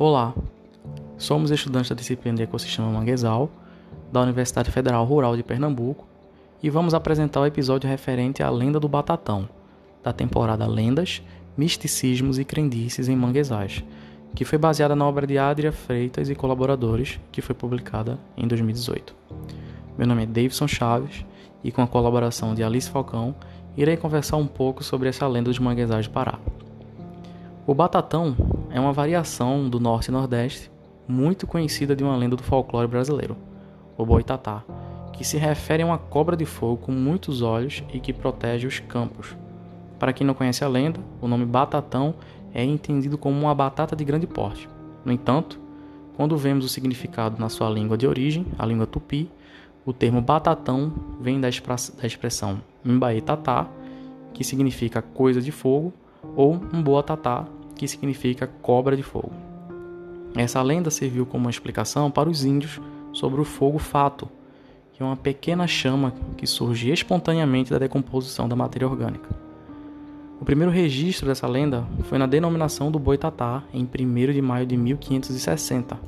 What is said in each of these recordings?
Olá, somos estudantes da disciplina de Ecossistema Manguezal da Universidade Federal Rural de Pernambuco e vamos apresentar o episódio referente à lenda do Batatão, da temporada Lendas, Misticismos e Crendices em Manguezais, que foi baseada na obra de Adria Freitas e colaboradores, que foi publicada em 2018. Meu nome é Davidson Chaves e com a colaboração de Alice Falcão, irei conversar um pouco sobre essa lenda dos manguezais de Pará. O batatão é uma variação do norte e nordeste muito conhecida de uma lenda do folclore brasileiro, o boitatá, que se refere a uma cobra de fogo com muitos olhos e que protege os campos. Para quem não conhece a lenda, o nome batatão é entendido como uma batata de grande porte. No entanto, quando vemos o significado na sua língua de origem, a língua tupi, o termo batatão vem da, expressão mbaetatá, que significa coisa de fogo, ou mboatatá, que significa cobra de fogo. Essa lenda serviu como uma explicação para os índios sobre o fogo fato, que é uma pequena chama que surge espontaneamente da decomposição da matéria orgânica. O primeiro registro dessa lenda foi na denominação do Boitatá, em 1 de maio de 1560,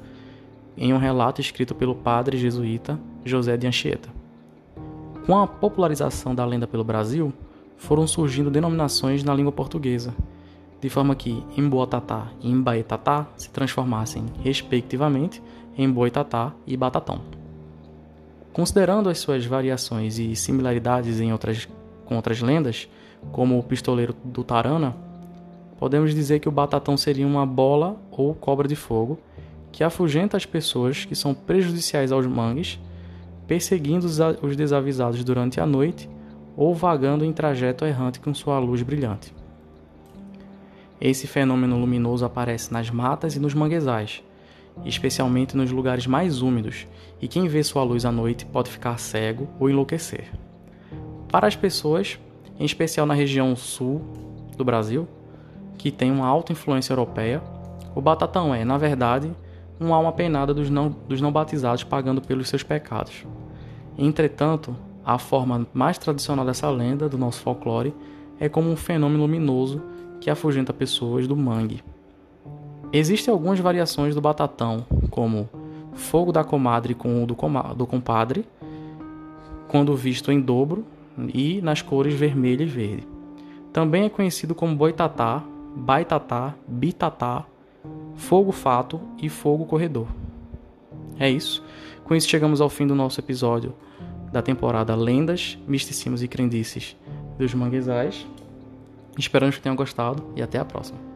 em um relato escrito pelo padre jesuíta José de Anchieta. Com a popularização da lenda pelo Brasil, foram surgindo denominações na língua portuguesa, de forma que Embotatá e Embaetatá se transformassem, respectivamente, em Boitatá e Batatão. Considerando as suas variações e similaridades em outras, com outras lendas, como o pistoleiro do Tarana, podemos dizer que o batatão seria uma bola ou cobra de fogo que afugenta as pessoas que são prejudiciais aos mangues, perseguindo os desavisados durante a noite ou vagando em trajeto errante com sua luz brilhante. Esse fenômeno luminoso aparece nas matas e nos manguezais, especialmente nos lugares mais úmidos, e quem vê sua luz à noite pode ficar cego ou enlouquecer. Para as pessoas, em especial na região sul do Brasil, que tem uma alta influência europeia, o batatão é, na verdade, uma alma penada dos não, dos não batizados pagando pelos seus pecados. Entretanto, a forma mais tradicional dessa lenda do nosso folclore é como um fenômeno luminoso que afugenta pessoas do mangue. Existem algumas variações do batatão, como fogo da comadre com o do, do compadre, quando visto em dobro e nas cores vermelho e verde. Também é conhecido como boitatá, baitatá, bitatá, fogo fato e fogo corredor. É isso. Com isso chegamos ao fim do nosso episódio da temporada Lendas, Misticismos e Crendices dos Manguezais. Esperamos que tenham gostado e até a próxima.